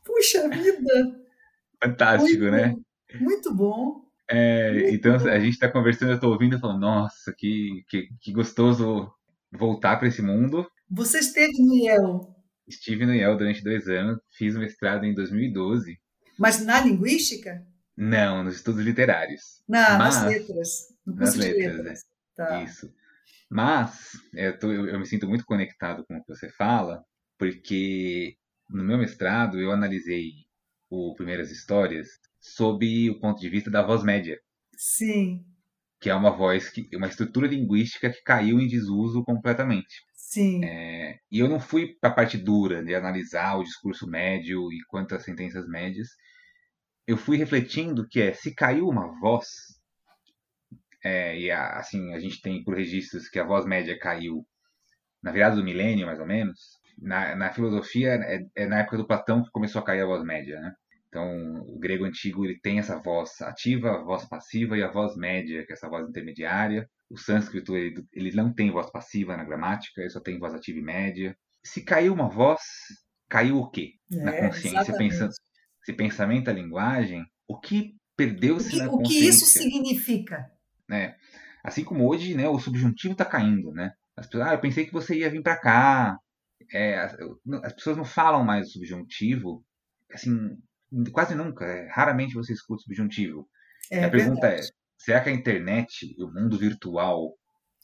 Puxa vida! Fantástico, muito, né? Muito bom. É, muito então bom. a gente está conversando, eu estou ouvindo e falando, nossa, que, que, que gostoso voltar para esse mundo. Você esteve no IEL? Estive no IEL durante dois anos, fiz o mestrado em 2012. Mas na linguística? Não, nos estudos literários. Na, Mas, nas letras. No curso nas letras, letras. É. Tá. Isso. Mas eu, tô, eu, me sinto muito conectado com o que você fala, porque no meu mestrado eu analisei o Primeiras Histórias sob o ponto de vista da voz média. Sim. Que é uma voz, que, uma estrutura linguística que caiu em desuso completamente. Sim. É, e eu não fui para a parte dura de analisar o discurso médio e quantas sentenças médias. Eu fui refletindo que é, se caiu uma voz, é, e a, assim, a gente tem por registros que a voz média caiu na virada do milênio, mais ou menos. Na, na filosofia, é, é, na época do Platão que começou a cair a voz média, né? Então, o grego antigo ele tem essa voz ativa, a voz passiva e a voz média, que é essa voz intermediária. O sânscrito ele, ele não tem voz passiva na gramática, ele só tem voz ativa e média. Se caiu uma voz, caiu o quê? É, na consciência, pensando, se pensamento é linguagem, o que perdeu-se na consciência? O que isso significa? Né? Assim como hoje, né, o subjuntivo está caindo, né? As pessoas, ah, eu pensei que você ia vir para cá. É, as, as, pessoas não falam mais o subjuntivo, assim, quase nunca. É, raramente você escuta o subjuntivo. É, a pergunta verdade. é: será que a internet, o mundo virtual,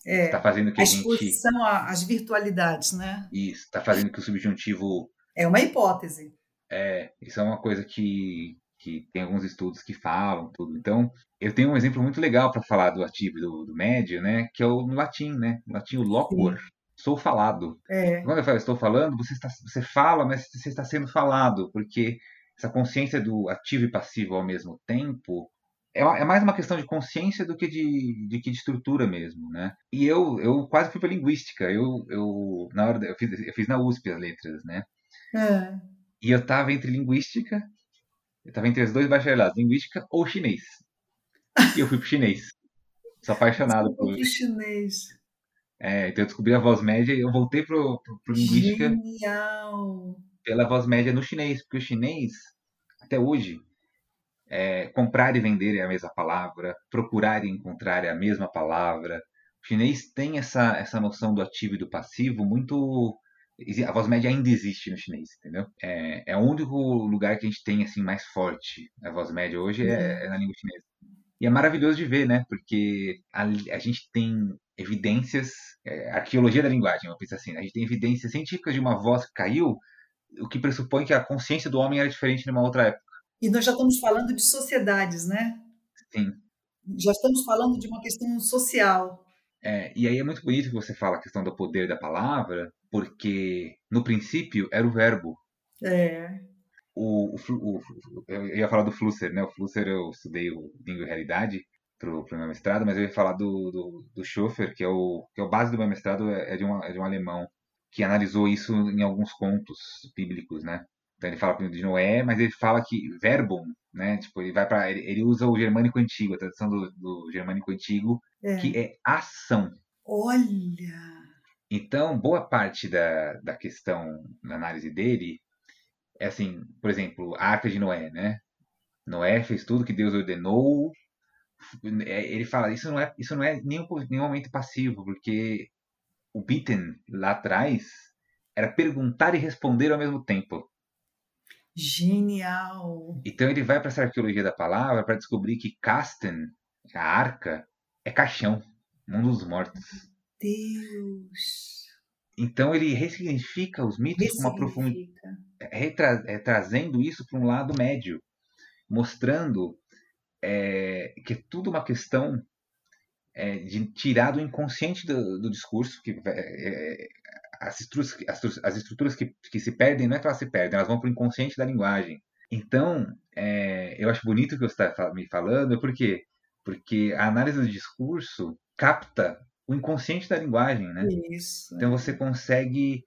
está é, fazendo que a, a gente. exposição às virtualidades, né? Isso, está fazendo que o subjuntivo. É uma hipótese. É, isso é uma coisa que, que tem alguns estudos que falam tudo. Então, eu tenho um exemplo muito legal para falar do ativo do, do, médio, né? Que é o no latim, né? No latim, o. Sim. Sou falado. É. Quando eu falo estou falando, você, está, você fala, mas você está sendo falado, porque essa consciência do ativo e passivo ao mesmo tempo é, é mais uma questão de consciência do que de, de, que de estrutura mesmo, né? E eu, eu quase fui para linguística. Eu, eu na hora eu fiz, eu fiz na USP as letras, né? É. E eu estava entre linguística eu estava entre os dois bacharelados, linguística ou chinês. E eu fui pro chinês. Sou apaixonado por. Chinês. É, então eu descobri a voz média e eu voltei pro, pro, pro linguística. Genial! Pela voz média no chinês, porque o chinês, até hoje, é, comprar e vender é a mesma palavra, procurar e encontrar é a mesma palavra. O chinês tem essa, essa noção do ativo e do passivo muito. A voz média ainda existe no chinês, entendeu? É, é o único lugar que a gente tem assim mais forte a voz média hoje é, é na língua chinesa. E é maravilhoso de ver, né? Porque a, a gente tem evidências, é, arqueologia da linguagem, vamos pensar assim, né? a gente tem evidências científicas de uma voz que caiu, o que pressupõe que a consciência do homem era diferente numa outra época. E nós já estamos falando de sociedades, né? Sim. Já estamos falando de uma questão social. É, e aí é muito bonito que você fala a questão do poder da palavra, porque no princípio era o verbo. É. O, o, o, eu ia falar do Flusser, né? O Flusser eu estudei o Língua e Realidade para o meu mestrado, mas eu ia falar do, do, do Schofer, que é o, que é o base do meu mestrado, é, é de, um, é de um alemão, que analisou isso em alguns contos bíblicos, né? Então ele fala de Noé, mas ele fala que verbum, né? Tipo, ele vai para ele, ele, usa o germânico antigo, a tradução do, do germânico antigo, é. que é ação. Olha. Então, boa parte da, da questão na análise dele é assim, por exemplo, a arca de Noé, né? Noé fez tudo que Deus ordenou. É, ele fala, isso não é, isso não é nenhum, nenhum momento passivo, porque o Bitten lá atrás era perguntar e responder ao mesmo tempo. Genial! Então ele vai para essa arqueologia da palavra para descobrir que Casten, a arca, é caixão, mundo dos mortos. Deus! Então ele ressignifica os mitos com uma profundidade, retra, é, trazendo isso para um lado médio, mostrando é, que é tudo uma questão é, de tirar do inconsciente do, do discurso, que é, é as estruturas, as, as estruturas que, que, se perdem não é que elas se perdem, elas vão para o inconsciente da linguagem. Então, é, eu acho bonito o que você está me falando, por quê? Porque a análise do discurso capta o inconsciente da linguagem, né? Isso. Então você consegue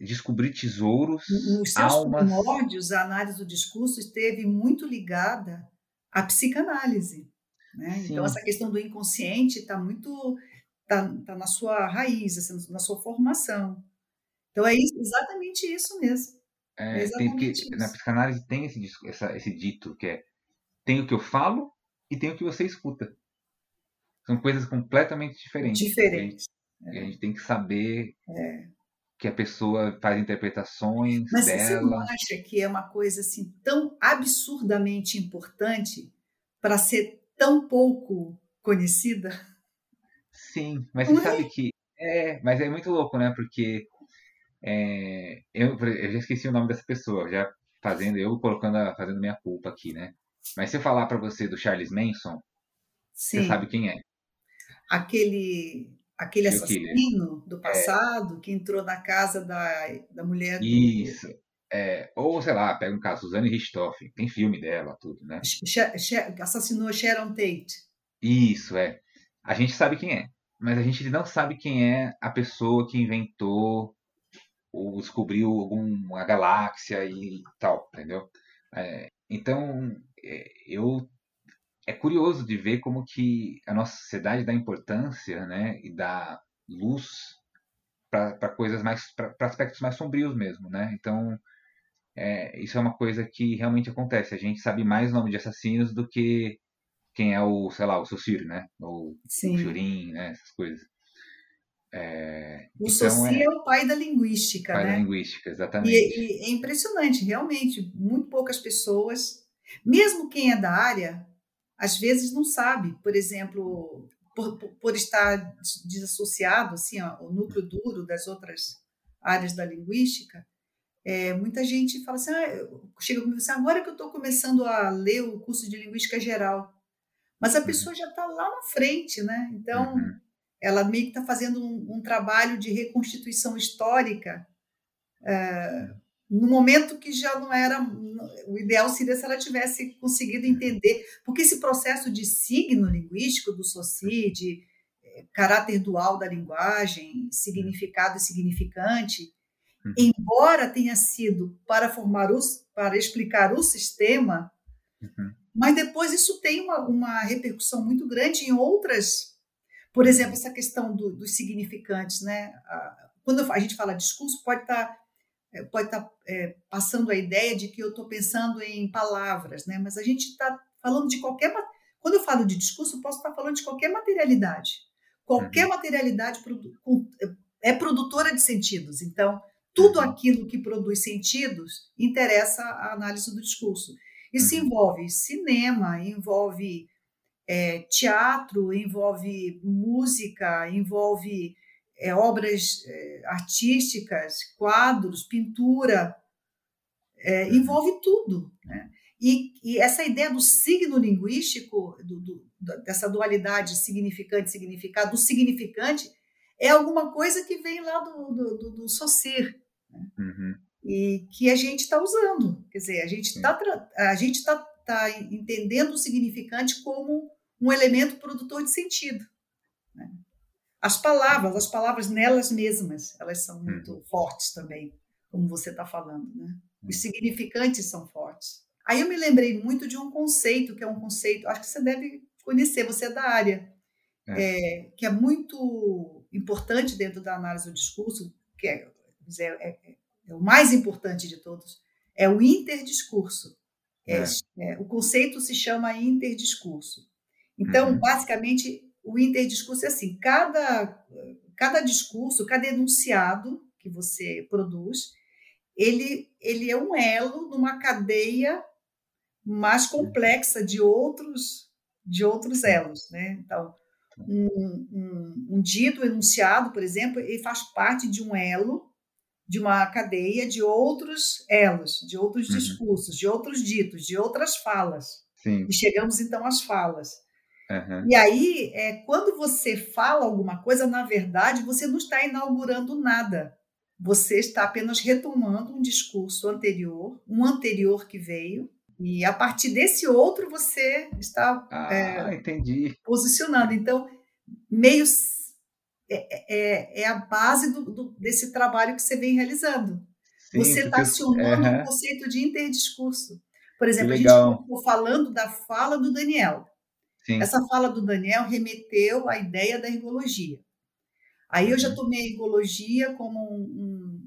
descobrir tesouros, Nos seus almas... primórdios, a análise do discurso esteve muito ligada à psicanálise. Né? Então, essa questão do inconsciente está muito está tá na sua raiz, assim, na sua formação. Então é isso, exatamente isso mesmo. É, é tem que, na psicanálise tem esse, essa, esse dito que é tem o que eu falo e tem o que você escuta. São coisas completamente diferentes. Diferentes. A gente, é. a gente tem que saber é. que a pessoa faz interpretações Mas dela. você não acha que é uma coisa assim tão absurdamente importante para ser tão pouco conhecida? Sim, mas você sabe que. É, mas é muito louco, né? Porque é, eu, eu já esqueci o nome dessa pessoa, já fazendo, eu colocando, fazendo minha culpa aqui, né? Mas se eu falar para você do Charles Manson, Sim. você sabe quem é. Aquele, aquele assassino do é. passado é. que entrou na casa da, da mulher do... Isso. É, ou, sei lá, pega um caso, Suzanne Richthofen, tem filme dela, tudo, né? Assassinou Sharon Tate. Isso, é. A gente sabe quem é, mas a gente não sabe quem é a pessoa que inventou ou descobriu alguma galáxia e tal, entendeu? É, então, é, eu é curioso de ver como que a nossa sociedade dá importância, né, e dá luz para coisas mais, para aspectos mais sombrios mesmo, né? Então, é, isso é uma coisa que realmente acontece. A gente sabe mais nome de assassinos do que quem é o, sei lá, o Saussure, né? Ou Sim. o Jurim, né? Essas coisas. É, o então é, é, o pai da linguística, pai né? da linguística, exatamente. E, e, é impressionante, realmente, muito poucas pessoas, mesmo quem é da área, às vezes não sabe. Por exemplo, por, por estar desassociado, assim, ó, o núcleo duro das outras áreas da linguística, é, muita gente fala assim, ah, chega comigo assim, agora que eu estou começando a ler o curso de linguística geral, mas a uhum. pessoa já está lá na frente, né? Então, uhum. ela meio que está fazendo um, um, trabalho de reconstituição histórica é, no momento que já não era. O ideal seria se ela tivesse conseguido uhum. entender, porque esse processo de signo linguístico do Saussure, de é, caráter dual da linguagem, significado e significante, uhum. embora tenha sido para formar os, para explicar o sistema, uhum. Mas depois isso tem uma, uma repercussão muito grande em outras. Por exemplo, essa questão do, dos significantes. Né? Quando a gente fala discurso, pode estar tá, pode estar tá, é, passando a ideia de que eu estou pensando em palavras, né? mas a gente está falando de qualquer. Quando eu falo de discurso, posso estar falando de qualquer materialidade. Qualquer uhum. materialidade é produtora de sentidos. Então, tudo uhum. aquilo que produz sentidos interessa a análise do discurso. Isso uhum. envolve cinema, envolve é, teatro, envolve música, envolve é, obras é, artísticas, quadros, pintura, é, uhum. envolve tudo. Né? E, e, essa ideia do signo linguístico, do, do, dessa dualidade significante-significado, do significante, é alguma coisa que vem lá do, do, do, do Saussure, né? uhum. E que a gente está usando. Quer dizer, a gente está a gente tá, tá entendendo o significante como um elemento produtor de sentido. Né? As palavras, as palavras nelas mesmas, elas são muito uhum. fortes também, como você está falando. Né? Os uhum. significantes são fortes. Aí eu me lembrei muito de um conceito, que é um conceito, acho que você deve conhecer, você é da área, é. É, que é muito importante dentro da análise do discurso, que é, é, é, é o mais importante de todos, é o interdiscurso. É, é. o conceito se chama interdiscurso. Então, uhum. basicamente, o interdiscurso é assim: cada, cada discurso, cada enunciado que você produz, ele, ele é um elo numa cadeia mais complexa de outros de outros elos, né? Então, um, um, um dito enunciado, por exemplo, ele faz parte de um elo de uma cadeia de outros elos, de outros uhum. discursos, de outros ditos, de outras falas. Sim. E chegamos então às falas. Uhum. E aí, é, quando você fala alguma coisa, na verdade, você não está inaugurando nada. Você está apenas retomando um discurso anterior, um anterior que veio, e a partir desse outro você está ah, é, posicionando. Então, meio é, é, é a base do, do, desse trabalho que você vem realizando. Sim, você está acionando o um conceito de interdiscurso. Por exemplo, a gente ficou falando da fala do Daniel. Sim. Essa fala do Daniel remeteu à ideia da ergologia. Aí eu já uhum. tomei a ergologia como um,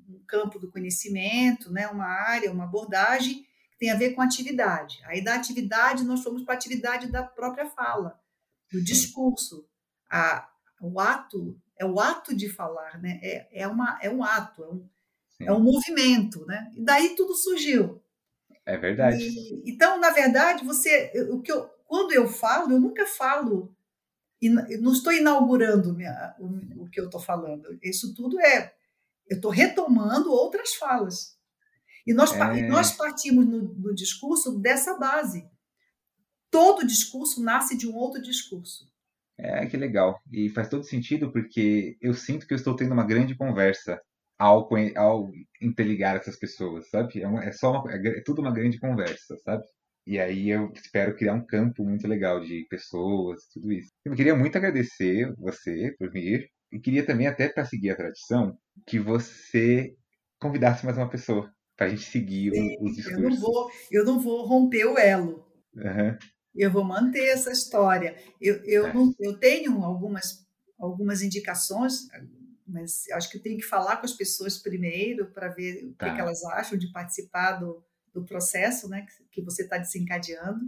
um, um campo do conhecimento, né, uma área, uma abordagem que tem a ver com atividade. Aí da atividade nós fomos para a atividade da própria fala, do discurso. A, o ato é o ato de falar, né? É, é, uma, é um ato, é um, é um movimento, né? E daí tudo surgiu. É verdade. E, então, na verdade, você, o que eu, quando eu falo, eu nunca falo não estou inaugurando minha, o, o, que eu estou falando. Isso tudo é. Eu estou retomando outras falas. E nós, é... nós partimos no, no, discurso dessa base. Todo discurso nasce de um outro discurso. É, que legal. E faz todo sentido porque eu sinto que eu estou tendo uma grande conversa ao, ao interligar essas pessoas, sabe? É, uma, é só uma, é tudo uma grande conversa, sabe? E aí eu espero criar um campo muito legal de pessoas, tudo isso. Eu queria muito agradecer você por vir. E queria também, até para seguir a tradição, que você convidasse mais uma pessoa para a gente seguir Sim, os discursos. Eu não, vou, eu não vou romper o elo. Uhum. Eu vou manter essa história. Eu, eu, é. não, eu tenho algumas, algumas indicações, mas acho que eu tenho que falar com as pessoas primeiro para ver o tá. que, que elas acham de participar do, do processo né, que você está desencadeando,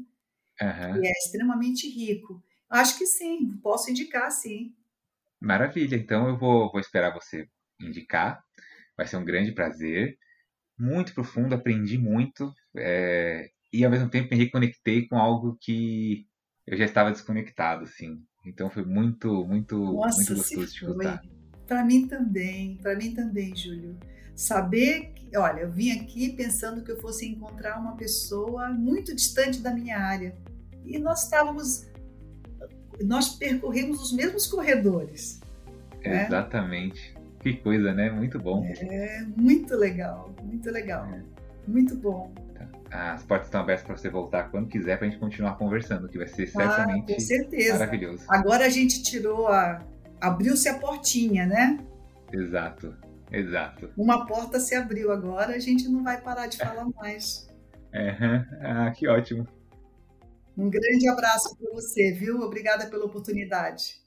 uhum. e é extremamente rico. Acho que sim, posso indicar sim. Maravilha, então eu vou, vou esperar você indicar, vai ser um grande prazer, muito profundo, aprendi muito, é, e ao mesmo tempo me reconectei com algo que eu já estava desconectado, assim. Então foi muito, muito, Nossa, muito gostoso de escutar. Para mim também, para mim também, Júlio. Saber que, olha, eu vim aqui pensando que eu fosse encontrar uma pessoa muito distante da minha área. E nós estávamos, nós percorremos os mesmos corredores. Né? Exatamente. Que coisa, né? Muito bom. É, muito legal, muito legal. É. Muito bom. As portas estão abertas para você voltar quando quiser para a gente continuar conversando, que vai ser certamente ah, com certeza. maravilhoso. Agora a gente tirou a. abriu-se a portinha, né? Exato. Exato. Uma porta se abriu agora, a gente não vai parar de falar (laughs) mais. É, ah, que ótimo. Um grande abraço para você, viu? Obrigada pela oportunidade.